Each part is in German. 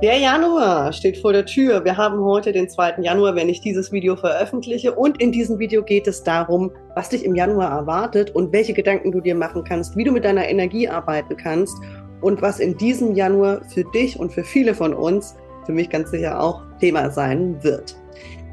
Der Januar steht vor der Tür. Wir haben heute den 2. Januar, wenn ich dieses Video veröffentliche. Und in diesem Video geht es darum, was dich im Januar erwartet und welche Gedanken du dir machen kannst, wie du mit deiner Energie arbeiten kannst und was in diesem Januar für dich und für viele von uns, für mich ganz sicher auch, Thema sein wird.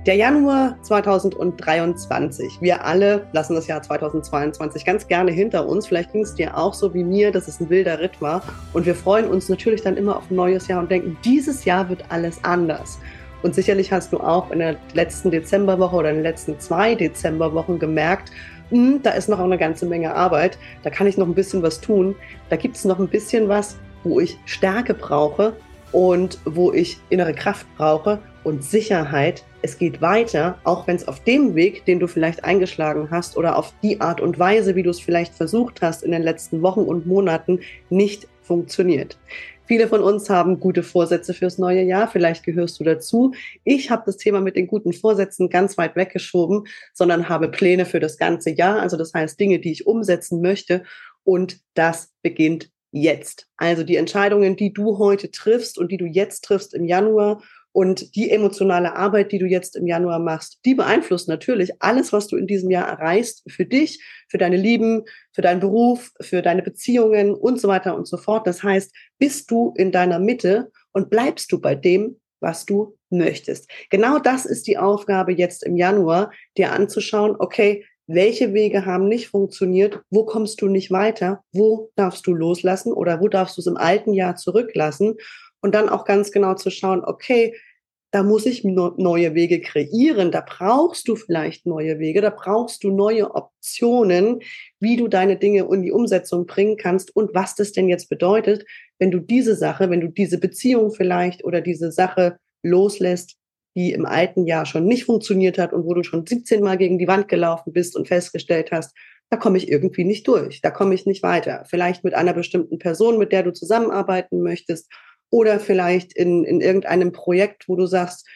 Der Januar 2023. Wir alle lassen das Jahr 2022 ganz gerne hinter uns. Vielleicht ging es dir auch so wie mir, dass es ein wilder Ritt war. Und wir freuen uns natürlich dann immer auf ein neues Jahr und denken, dieses Jahr wird alles anders. Und sicherlich hast du auch in der letzten Dezemberwoche oder in den letzten zwei Dezemberwochen gemerkt, hm, da ist noch eine ganze Menge Arbeit, da kann ich noch ein bisschen was tun, da gibt es noch ein bisschen was, wo ich Stärke brauche und wo ich innere Kraft brauche und Sicherheit. Es geht weiter, auch wenn es auf dem Weg, den du vielleicht eingeschlagen hast oder auf die Art und Weise, wie du es vielleicht versucht hast in den letzten Wochen und Monaten, nicht funktioniert. Viele von uns haben gute Vorsätze fürs neue Jahr. Vielleicht gehörst du dazu. Ich habe das Thema mit den guten Vorsätzen ganz weit weggeschoben, sondern habe Pläne für das ganze Jahr. Also das heißt Dinge, die ich umsetzen möchte. Und das beginnt jetzt. Also die Entscheidungen, die du heute triffst und die du jetzt triffst im Januar und die emotionale Arbeit, die du jetzt im Januar machst, die beeinflusst natürlich alles, was du in diesem Jahr erreichst, für dich, für deine Lieben, für deinen Beruf, für deine Beziehungen und so weiter und so fort. Das heißt, bist du in deiner Mitte und bleibst du bei dem, was du möchtest. Genau das ist die Aufgabe jetzt im Januar, dir anzuschauen, okay, welche Wege haben nicht funktioniert, wo kommst du nicht weiter, wo darfst du loslassen oder wo darfst du es im alten Jahr zurücklassen und dann auch ganz genau zu schauen, okay, da muss ich neue Wege kreieren, da brauchst du vielleicht neue Wege, da brauchst du neue Optionen, wie du deine Dinge in die Umsetzung bringen kannst und was das denn jetzt bedeutet, wenn du diese Sache, wenn du diese Beziehung vielleicht oder diese Sache loslässt, die im alten Jahr schon nicht funktioniert hat und wo du schon 17 Mal gegen die Wand gelaufen bist und festgestellt hast, da komme ich irgendwie nicht durch, da komme ich nicht weiter. Vielleicht mit einer bestimmten Person, mit der du zusammenarbeiten möchtest oder vielleicht in, in irgendeinem Projekt, wo du sagst,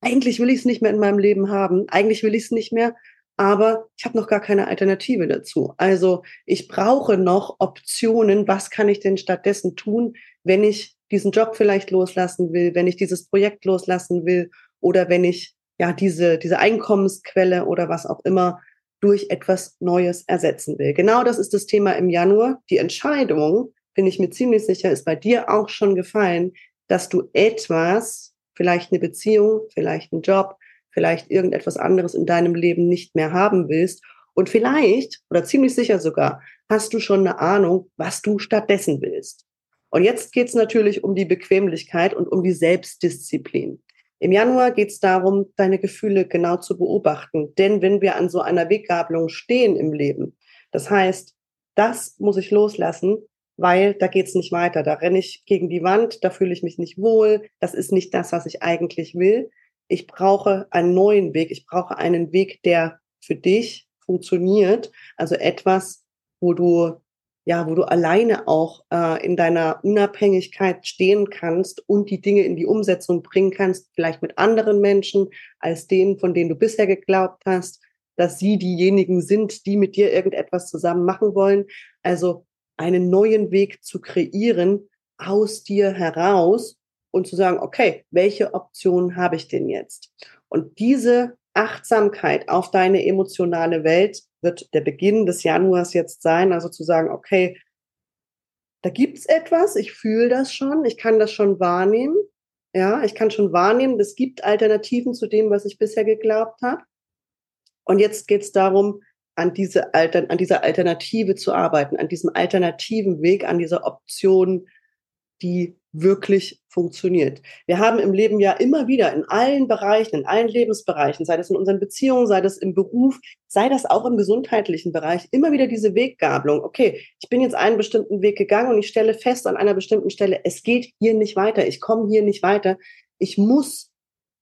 eigentlich will ich es nicht mehr in meinem Leben haben, eigentlich will ich es nicht mehr, aber ich habe noch gar keine Alternative dazu. Also ich brauche noch Optionen, was kann ich denn stattdessen tun, wenn ich diesen Job vielleicht loslassen will, wenn ich dieses Projekt loslassen will oder wenn ich ja diese, diese Einkommensquelle oder was auch immer durch etwas Neues ersetzen will. Genau das ist das Thema im Januar. Die Entscheidung, bin ich mir ziemlich sicher, ist bei dir auch schon gefallen, dass du etwas, vielleicht eine Beziehung, vielleicht einen Job, vielleicht irgendetwas anderes in deinem Leben nicht mehr haben willst. Und vielleicht, oder ziemlich sicher sogar, hast du schon eine Ahnung, was du stattdessen willst. Und jetzt geht es natürlich um die Bequemlichkeit und um die Selbstdisziplin. Im Januar geht es darum, deine Gefühle genau zu beobachten. Denn wenn wir an so einer Weggabelung stehen im Leben, das heißt, das muss ich loslassen, weil da geht's nicht weiter. Da renne ich gegen die Wand, da fühle ich mich nicht wohl. Das ist nicht das, was ich eigentlich will. Ich brauche einen neuen Weg. Ich brauche einen Weg, der für dich funktioniert. Also etwas, wo du ja, wo du alleine auch äh, in deiner Unabhängigkeit stehen kannst und die Dinge in die Umsetzung bringen kannst, vielleicht mit anderen Menschen als denen, von denen du bisher geglaubt hast, dass sie diejenigen sind, die mit dir irgendetwas zusammen machen wollen. Also einen neuen Weg zu kreieren aus dir heraus und zu sagen, okay, welche Option habe ich denn jetzt? Und diese Achtsamkeit auf deine emotionale Welt wird der Beginn des Januars jetzt sein, also zu sagen, okay, da gibt's etwas, ich fühle das schon, ich kann das schon wahrnehmen. Ja, ich kann schon wahrnehmen, es gibt Alternativen zu dem, was ich bisher geglaubt habe. Und jetzt geht's darum, an, diese Alter, an dieser Alternative zu arbeiten, an diesem alternativen Weg, an dieser Option, die wirklich funktioniert. Wir haben im Leben ja immer wieder in allen Bereichen, in allen Lebensbereichen, sei das in unseren Beziehungen, sei das im Beruf, sei das auch im gesundheitlichen Bereich, immer wieder diese Weggabelung. Okay, ich bin jetzt einen bestimmten Weg gegangen und ich stelle fest an einer bestimmten Stelle, es geht hier nicht weiter, ich komme hier nicht weiter. Ich muss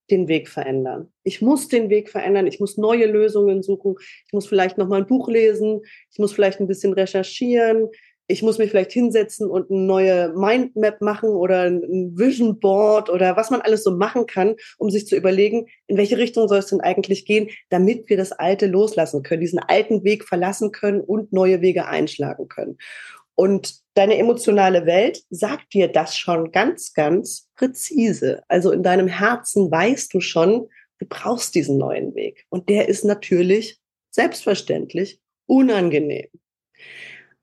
den Weg verändern. Ich muss den Weg verändern. Ich muss neue Lösungen suchen. Ich muss vielleicht noch mal ein Buch lesen. Ich muss vielleicht ein bisschen recherchieren. Ich muss mich vielleicht hinsetzen und eine neue Mindmap machen oder ein Vision Board oder was man alles so machen kann, um sich zu überlegen, in welche Richtung soll es denn eigentlich gehen, damit wir das Alte loslassen können, diesen alten Weg verlassen können und neue Wege einschlagen können. Und deine emotionale Welt sagt dir das schon ganz, ganz präzise. Also in deinem Herzen weißt du schon, du brauchst diesen neuen Weg. Und der ist natürlich selbstverständlich unangenehm.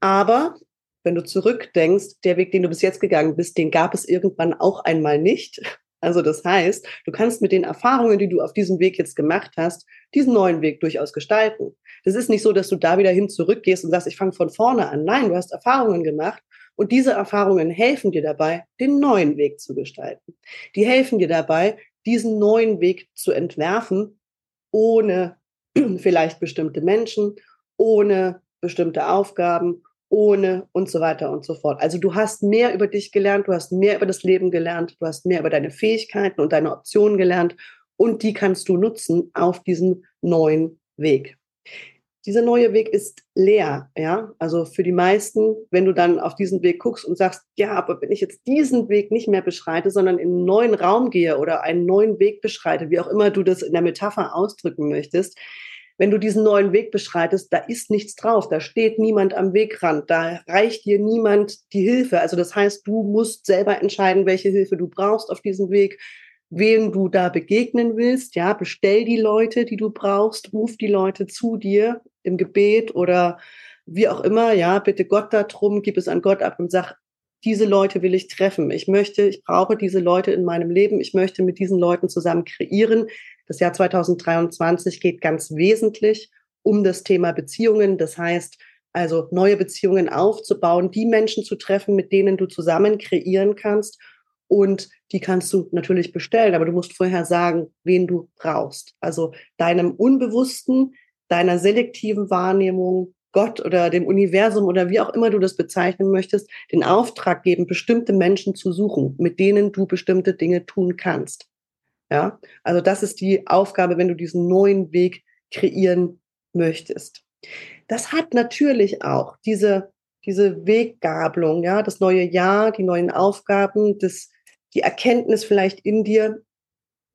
Aber wenn du zurückdenkst, der Weg, den du bis jetzt gegangen bist, den gab es irgendwann auch einmal nicht. Also das heißt, du kannst mit den Erfahrungen, die du auf diesem Weg jetzt gemacht hast, diesen neuen Weg durchaus gestalten. Das ist nicht so, dass du da wieder hin zurückgehst und sagst, ich fange von vorne an. Nein, du hast Erfahrungen gemacht und diese Erfahrungen helfen dir dabei, den neuen Weg zu gestalten. Die helfen dir dabei, diesen neuen Weg zu entwerfen, ohne vielleicht bestimmte Menschen, ohne bestimmte Aufgaben, ohne und so weiter und so fort. Also du hast mehr über dich gelernt, du hast mehr über das Leben gelernt, du hast mehr über deine Fähigkeiten und deine Optionen gelernt und die kannst du nutzen auf diesem neuen Weg. Dieser neue Weg ist leer, ja. Also für die meisten, wenn du dann auf diesen Weg guckst und sagst, ja, aber wenn ich jetzt diesen Weg nicht mehr beschreite, sondern in einen neuen Raum gehe oder einen neuen Weg beschreite, wie auch immer du das in der Metapher ausdrücken möchtest, wenn du diesen neuen Weg beschreitest, da ist nichts drauf, da steht niemand am Wegrand, da reicht dir niemand die Hilfe. Also das heißt, du musst selber entscheiden, welche Hilfe du brauchst auf diesem Weg, wen du da begegnen willst. Ja, bestell die Leute, die du brauchst, ruf die Leute zu dir im Gebet oder wie auch immer. Ja, bitte Gott darum, gib es an Gott ab und sag, diese Leute will ich treffen. Ich möchte, ich brauche diese Leute in meinem Leben. Ich möchte mit diesen Leuten zusammen kreieren. Das Jahr 2023 geht ganz wesentlich um das Thema Beziehungen. Das heißt, also neue Beziehungen aufzubauen, die Menschen zu treffen, mit denen du zusammen kreieren kannst. Und die kannst du natürlich bestellen, aber du musst vorher sagen, wen du brauchst. Also deinem Unbewussten, deiner selektiven Wahrnehmung, Gott oder dem Universum oder wie auch immer du das bezeichnen möchtest, den Auftrag geben, bestimmte Menschen zu suchen, mit denen du bestimmte Dinge tun kannst. Ja, also das ist die Aufgabe, wenn du diesen neuen Weg kreieren möchtest. Das hat natürlich auch diese, diese Weggabelung, ja, das neue Jahr, die neuen Aufgaben, das, die Erkenntnis vielleicht in dir,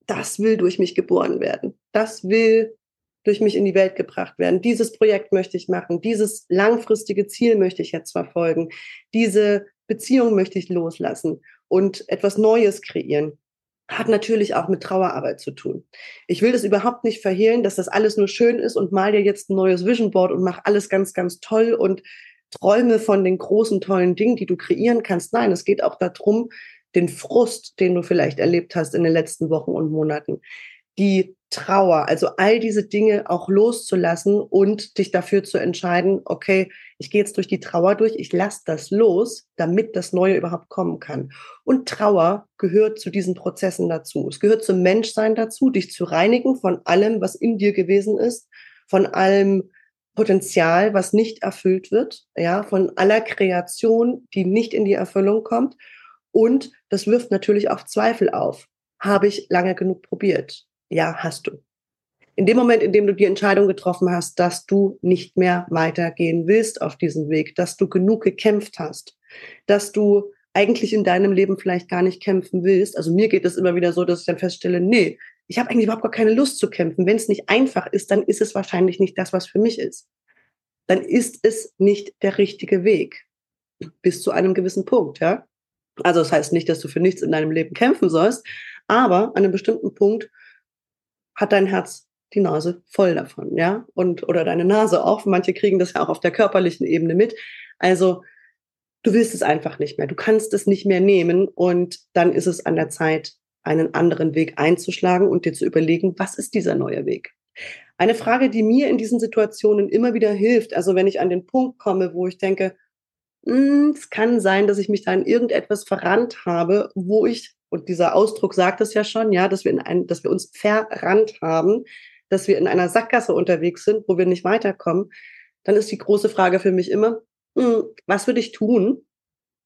das will durch mich geboren werden. Das will durch mich in die Welt gebracht werden. Dieses Projekt möchte ich machen. Dieses langfristige Ziel möchte ich jetzt verfolgen. Diese Beziehung möchte ich loslassen und etwas Neues kreieren hat natürlich auch mit Trauerarbeit zu tun. Ich will das überhaupt nicht verhehlen, dass das alles nur schön ist und mal dir jetzt ein neues Vision Board und mach alles ganz, ganz toll und träume von den großen, tollen Dingen, die du kreieren kannst. Nein, es geht auch darum, den Frust, den du vielleicht erlebt hast in den letzten Wochen und Monaten, die Trauer, also all diese Dinge auch loszulassen und dich dafür zu entscheiden, okay, ich gehe jetzt durch die Trauer durch, ich lasse das los, damit das Neue überhaupt kommen kann. Und Trauer gehört zu diesen Prozessen dazu. Es gehört zum Menschsein dazu, dich zu reinigen von allem, was in dir gewesen ist, von allem Potenzial, was nicht erfüllt wird, ja, von aller Kreation, die nicht in die Erfüllung kommt. Und das wirft natürlich auch Zweifel auf. Habe ich lange genug probiert? Ja, hast du. In dem Moment, in dem du die Entscheidung getroffen hast, dass du nicht mehr weitergehen willst auf diesem Weg, dass du genug gekämpft hast, dass du eigentlich in deinem Leben vielleicht gar nicht kämpfen willst. Also mir geht es immer wieder so, dass ich dann feststelle, nee, ich habe eigentlich überhaupt gar keine Lust zu kämpfen. Wenn es nicht einfach ist, dann ist es wahrscheinlich nicht das, was für mich ist. Dann ist es nicht der richtige Weg. Bis zu einem gewissen Punkt, ja. Also das heißt nicht, dass du für nichts in deinem Leben kämpfen sollst, aber an einem bestimmten Punkt hat dein Herz die Nase voll davon, ja, und oder deine Nase auch. Manche kriegen das ja auch auf der körperlichen Ebene mit. Also du willst es einfach nicht mehr. Du kannst es nicht mehr nehmen und dann ist es an der Zeit, einen anderen Weg einzuschlagen und dir zu überlegen, was ist dieser neue Weg? Eine Frage, die mir in diesen Situationen immer wieder hilft, also wenn ich an den Punkt komme, wo ich denke, hm, es kann sein, dass ich mich da in irgendetwas verrannt habe, wo ich und dieser Ausdruck sagt es ja schon, ja, dass wir, in ein, dass wir uns verrannt haben, dass wir in einer Sackgasse unterwegs sind, wo wir nicht weiterkommen, dann ist die große Frage für mich immer, hm, was würde ich tun,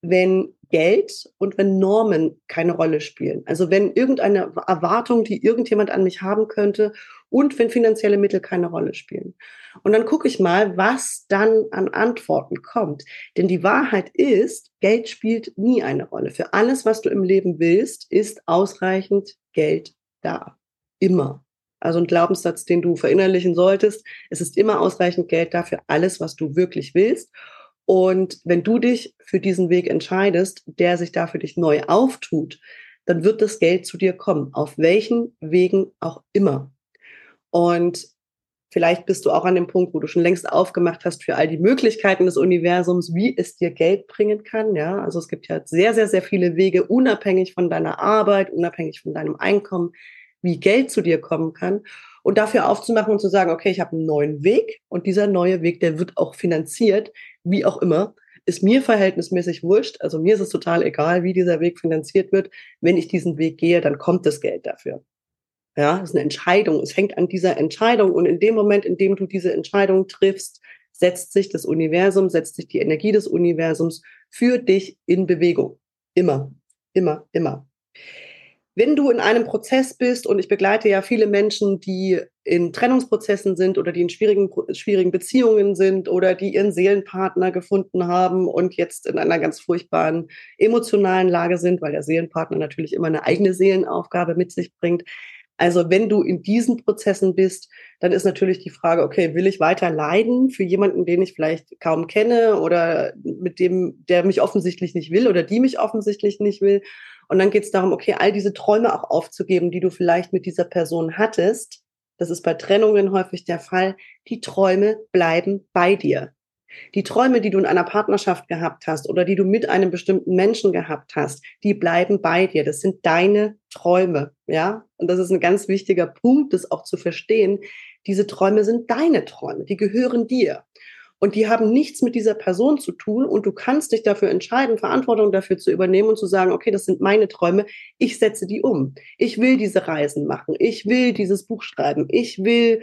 wenn Geld und wenn Normen keine Rolle spielen? Also wenn irgendeine Erwartung, die irgendjemand an mich haben könnte und wenn finanzielle Mittel keine Rolle spielen. Und dann gucke ich mal, was dann an Antworten kommt. Denn die Wahrheit ist, Geld spielt nie eine Rolle. Für alles, was du im Leben willst, ist ausreichend Geld da. Immer. Also ein Glaubenssatz, den du verinnerlichen solltest. Es ist immer ausreichend Geld da für alles, was du wirklich willst. Und wenn du dich für diesen Weg entscheidest, der sich da für dich neu auftut, dann wird das Geld zu dir kommen, auf welchen Wegen auch immer. Und vielleicht bist du auch an dem Punkt, wo du schon längst aufgemacht hast für all die Möglichkeiten des Universums, wie es dir Geld bringen kann. Ja, also es gibt ja sehr, sehr, sehr viele Wege, unabhängig von deiner Arbeit, unabhängig von deinem Einkommen, wie Geld zu dir kommen kann. Und dafür aufzumachen und zu sagen, okay, ich habe einen neuen Weg und dieser neue Weg, der wird auch finanziert, wie auch immer, ist mir verhältnismäßig wurscht. Also mir ist es total egal, wie dieser Weg finanziert wird. Wenn ich diesen Weg gehe, dann kommt das Geld dafür. Ja, das ist eine Entscheidung. Es hängt an dieser Entscheidung. Und in dem Moment, in dem du diese Entscheidung triffst, setzt sich das Universum, setzt sich die Energie des Universums für dich in Bewegung. Immer, immer, immer wenn du in einem Prozess bist, und ich begleite ja viele Menschen, die in Trennungsprozessen sind oder die in schwierigen, schwierigen Beziehungen sind oder die ihren Seelenpartner gefunden haben und jetzt in einer ganz furchtbaren emotionalen Lage sind, weil der Seelenpartner natürlich immer eine eigene Seelenaufgabe mit sich bringt. Also wenn du in diesen Prozessen bist, dann ist natürlich die Frage, okay, will ich weiter leiden für jemanden, den ich vielleicht kaum kenne oder mit dem, der mich offensichtlich nicht will oder die mich offensichtlich nicht will? Und dann geht es darum, okay, all diese Träume auch aufzugeben, die du vielleicht mit dieser Person hattest. Das ist bei Trennungen häufig der Fall. Die Träume bleiben bei dir. Die Träume, die du in einer Partnerschaft gehabt hast oder die du mit einem bestimmten Menschen gehabt hast, die bleiben bei dir. Das sind deine Träume, ja? Und das ist ein ganz wichtiger Punkt, das auch zu verstehen. Diese Träume sind deine Träume, die gehören dir und die haben nichts mit dieser Person zu tun und du kannst dich dafür entscheiden, Verantwortung dafür zu übernehmen und zu sagen, okay, das sind meine Träume, ich setze die um. Ich will diese Reisen machen, ich will dieses Buch schreiben, ich will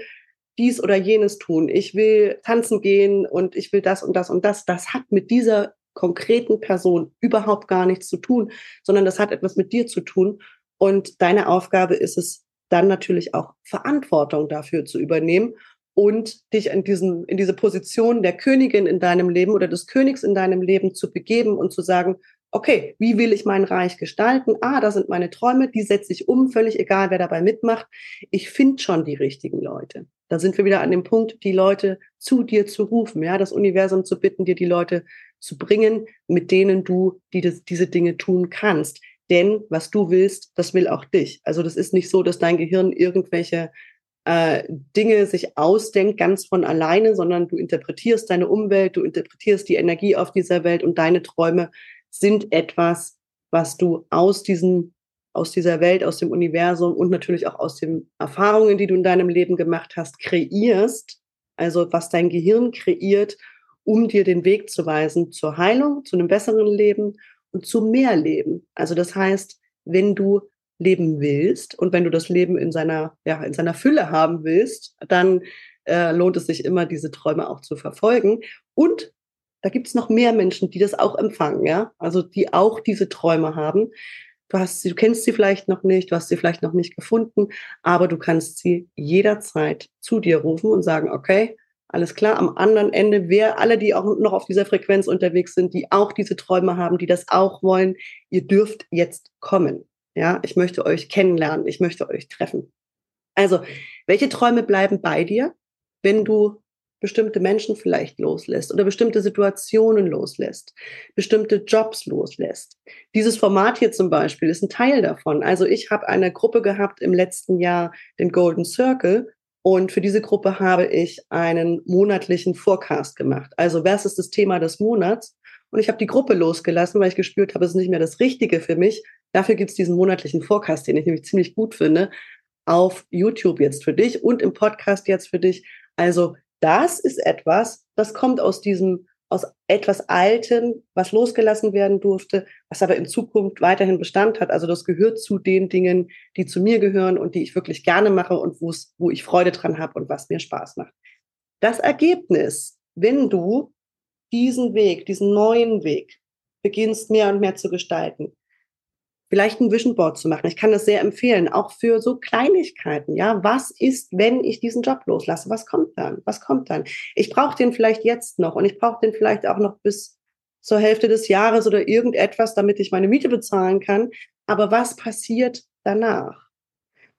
dies oder jenes tun, ich will tanzen gehen und ich will das und das und das. Das hat mit dieser konkreten Person überhaupt gar nichts zu tun, sondern das hat etwas mit dir zu tun. Und deine Aufgabe ist es, dann natürlich auch Verantwortung dafür zu übernehmen und dich in, diesen, in diese Position der Königin in deinem Leben oder des Königs in deinem Leben zu begeben und zu sagen, okay, wie will ich mein Reich gestalten? Ah, das sind meine Träume, die setze ich um, völlig egal, wer dabei mitmacht. Ich finde schon die richtigen Leute. Da sind wir wieder an dem Punkt, die Leute zu dir zu rufen, ja, das Universum zu bitten, dir die Leute zu bringen, mit denen du die, das, diese Dinge tun kannst. Denn was du willst, das will auch dich. Also das ist nicht so, dass dein Gehirn irgendwelche äh, Dinge sich ausdenkt, ganz von alleine, sondern du interpretierst deine Umwelt, du interpretierst die Energie auf dieser Welt und deine Träume sind etwas, was du aus diesem aus dieser Welt, aus dem Universum und natürlich auch aus den Erfahrungen, die du in deinem Leben gemacht hast, kreierst. Also was dein Gehirn kreiert, um dir den Weg zu weisen zur Heilung, zu einem besseren Leben und zu mehr Leben. Also das heißt, wenn du leben willst und wenn du das Leben in seiner, ja, in seiner Fülle haben willst, dann äh, lohnt es sich immer, diese Träume auch zu verfolgen. Und da gibt es noch mehr Menschen, die das auch empfangen, ja, also die auch diese Träume haben. Du hast sie, du kennst sie vielleicht noch nicht, du hast sie vielleicht noch nicht gefunden, aber du kannst sie jederzeit zu dir rufen und sagen, okay, alles klar, am anderen Ende, wer alle, die auch noch auf dieser Frequenz unterwegs sind, die auch diese Träume haben, die das auch wollen, ihr dürft jetzt kommen. Ja, ich möchte euch kennenlernen, ich möchte euch treffen. Also, welche Träume bleiben bei dir, wenn du bestimmte Menschen vielleicht loslässt oder bestimmte Situationen loslässt, bestimmte Jobs loslässt. Dieses Format hier zum Beispiel ist ein Teil davon. Also ich habe eine Gruppe gehabt im letzten Jahr, den Golden Circle, und für diese Gruppe habe ich einen monatlichen Forecast gemacht. Also was ist das Thema des Monats? Und ich habe die Gruppe losgelassen, weil ich gespürt habe, es ist nicht mehr das Richtige für mich. Dafür gibt es diesen monatlichen Forecast, den ich nämlich ziemlich gut finde, auf YouTube jetzt für dich und im Podcast jetzt für dich. Also das ist etwas, das kommt aus diesem, aus etwas Altem, was losgelassen werden durfte, was aber in Zukunft weiterhin Bestand hat. Also das gehört zu den Dingen, die zu mir gehören und die ich wirklich gerne mache und wo ich Freude dran habe und was mir Spaß macht. Das Ergebnis, wenn du diesen Weg, diesen neuen Weg beginnst mehr und mehr zu gestalten. Vielleicht ein Vision Board zu machen. Ich kann das sehr empfehlen, auch für so Kleinigkeiten. Ja, was ist, wenn ich diesen Job loslasse? Was kommt dann? Was kommt dann? Ich brauche den vielleicht jetzt noch und ich brauche den vielleicht auch noch bis zur Hälfte des Jahres oder irgendetwas, damit ich meine Miete bezahlen kann. Aber was passiert danach?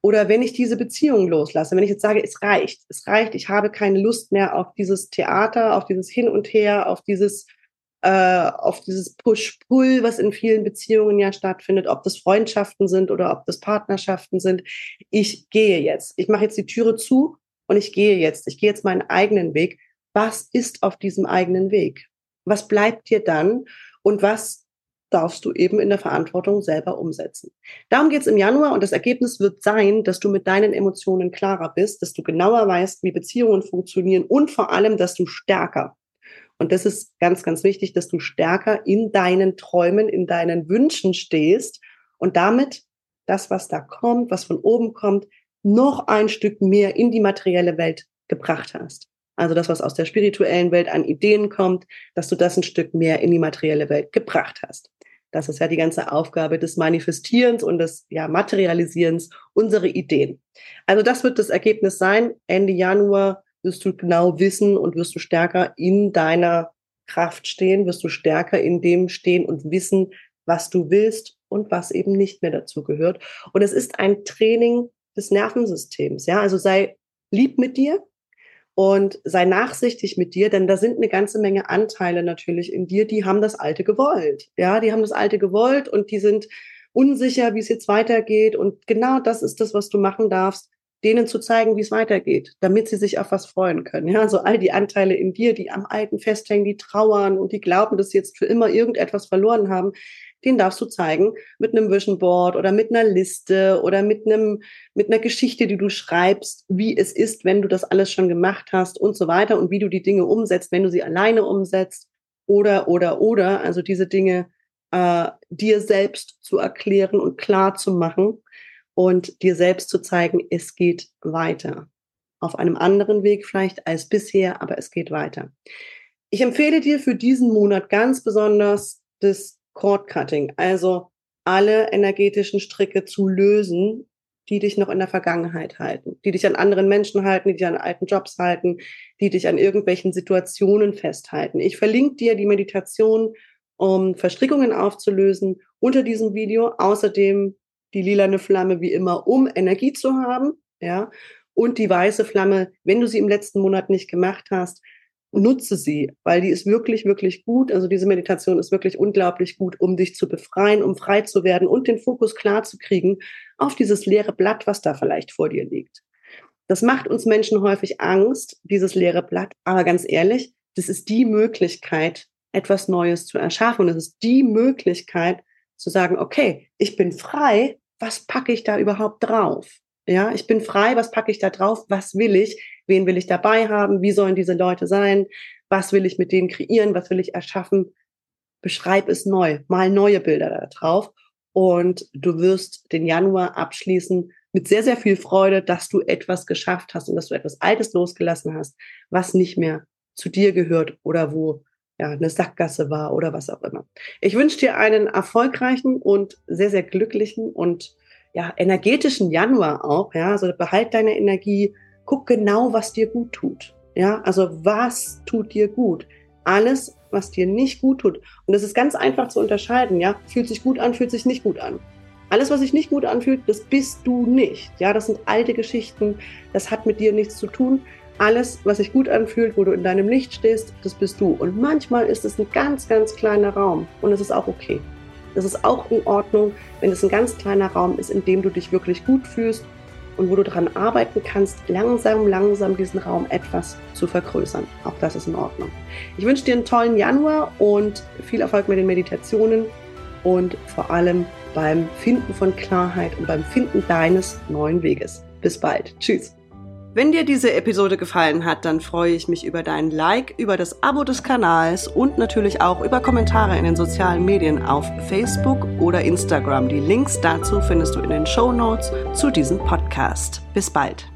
Oder wenn ich diese Beziehung loslasse, wenn ich jetzt sage, es reicht, es reicht, ich habe keine Lust mehr auf dieses Theater, auf dieses Hin und Her, auf dieses äh, auf dieses Push-Pull, was in vielen Beziehungen ja stattfindet, ob das Freundschaften sind oder ob das Partnerschaften sind. Ich gehe jetzt. Ich mache jetzt die Türe zu und ich gehe jetzt. Ich gehe jetzt meinen eigenen Weg. Was ist auf diesem eigenen Weg? Was bleibt dir dann? Und was darfst du eben in der Verantwortung selber umsetzen. Darum geht es im Januar und das Ergebnis wird sein, dass du mit deinen Emotionen klarer bist, dass du genauer weißt, wie Beziehungen funktionieren und vor allem, dass du stärker. Und das ist ganz, ganz wichtig, dass du stärker in deinen Träumen, in deinen Wünschen stehst und damit das, was da kommt, was von oben kommt, noch ein Stück mehr in die materielle Welt gebracht hast. Also das, was aus der spirituellen Welt an Ideen kommt, dass du das ein Stück mehr in die materielle Welt gebracht hast. Das ist ja die ganze Aufgabe des Manifestierens und des ja, Materialisierens unserer Ideen. Also das wird das Ergebnis sein. Ende Januar wirst du genau wissen und wirst du stärker in deiner Kraft stehen, wirst du stärker in dem stehen und wissen, was du willst und was eben nicht mehr dazu gehört. Und es ist ein Training des Nervensystems. Ja, also sei lieb mit dir, und sei nachsichtig mit dir, denn da sind eine ganze Menge Anteile natürlich in dir, die haben das Alte gewollt. Ja, die haben das Alte gewollt und die sind unsicher, wie es jetzt weitergeht. Und genau das ist das, was du machen darfst, denen zu zeigen, wie es weitergeht, damit sie sich auf was freuen können. Ja, so all die Anteile in dir, die am Alten festhängen, die trauern und die glauben, dass sie jetzt für immer irgendetwas verloren haben, den darfst du zeigen mit einem Vision Board oder mit einer Liste oder mit einem, mit einer Geschichte, die du schreibst, wie es ist, wenn du das alles schon gemacht hast und so weiter und wie du die Dinge umsetzt, wenn du sie alleine umsetzt oder, oder, oder, also diese Dinge äh, dir selbst zu erklären und klar zu machen und dir selbst zu zeigen, es geht weiter. Auf einem anderen Weg vielleicht als bisher, aber es geht weiter. Ich empfehle dir für diesen Monat ganz besonders das Cord Cutting, also alle energetischen Stricke zu lösen, die dich noch in der Vergangenheit halten, die dich an anderen Menschen halten, die dich an alten Jobs halten, die dich an irgendwelchen Situationen festhalten. Ich verlinke dir die Meditation, um Verstrickungen aufzulösen unter diesem Video. Außerdem die lilane Flamme wie immer, um Energie zu haben, ja, und die weiße Flamme, wenn du sie im letzten Monat nicht gemacht hast, nutze sie, weil die ist wirklich, wirklich gut. Also diese Meditation ist wirklich unglaublich gut, um dich zu befreien, um frei zu werden und den Fokus klar zu kriegen auf dieses leere Blatt, was da vielleicht vor dir liegt. Das macht uns Menschen häufig Angst, dieses leere Blatt. Aber ganz ehrlich, das ist die Möglichkeit, etwas Neues zu erschaffen. Und es ist die Möglichkeit zu sagen, okay, ich bin frei. Was packe ich da überhaupt drauf? Ja, ich bin frei. Was packe ich da drauf? Was will ich? Wen will ich dabei haben? Wie sollen diese Leute sein? Was will ich mit denen kreieren? Was will ich erschaffen? Beschreib es neu, mal neue Bilder da drauf und du wirst den Januar abschließen mit sehr, sehr viel Freude, dass du etwas geschafft hast und dass du etwas Altes losgelassen hast, was nicht mehr zu dir gehört oder wo ja, eine Sackgasse war oder was auch immer. Ich wünsche dir einen erfolgreichen und sehr, sehr glücklichen und ja, energetischen Januar auch. Ja, also behalt deine Energie, guck genau, was dir gut tut. Ja, also was tut dir gut? Alles, was dir nicht gut tut. Und das ist ganz einfach zu unterscheiden. Ja, fühlt sich gut an, fühlt sich nicht gut an. Alles, was sich nicht gut anfühlt, das bist du nicht. Ja, das sind alte Geschichten. Das hat mit dir nichts zu tun. Alles, was sich gut anfühlt, wo du in deinem Licht stehst, das bist du. Und manchmal ist es ein ganz, ganz kleiner Raum. Und es ist auch okay. Es ist auch in Ordnung, wenn es ein ganz kleiner Raum ist, in dem du dich wirklich gut fühlst und wo du daran arbeiten kannst, langsam, langsam diesen Raum etwas zu vergrößern. Auch das ist in Ordnung. Ich wünsche dir einen tollen Januar und viel Erfolg mit den Meditationen und vor allem beim Finden von Klarheit und beim Finden deines neuen Weges. Bis bald. Tschüss. Wenn dir diese Episode gefallen hat, dann freue ich mich über dein Like, über das Abo des Kanals und natürlich auch über Kommentare in den sozialen Medien auf Facebook oder Instagram. Die Links dazu findest du in den Show Notes zu diesem Podcast. Bis bald.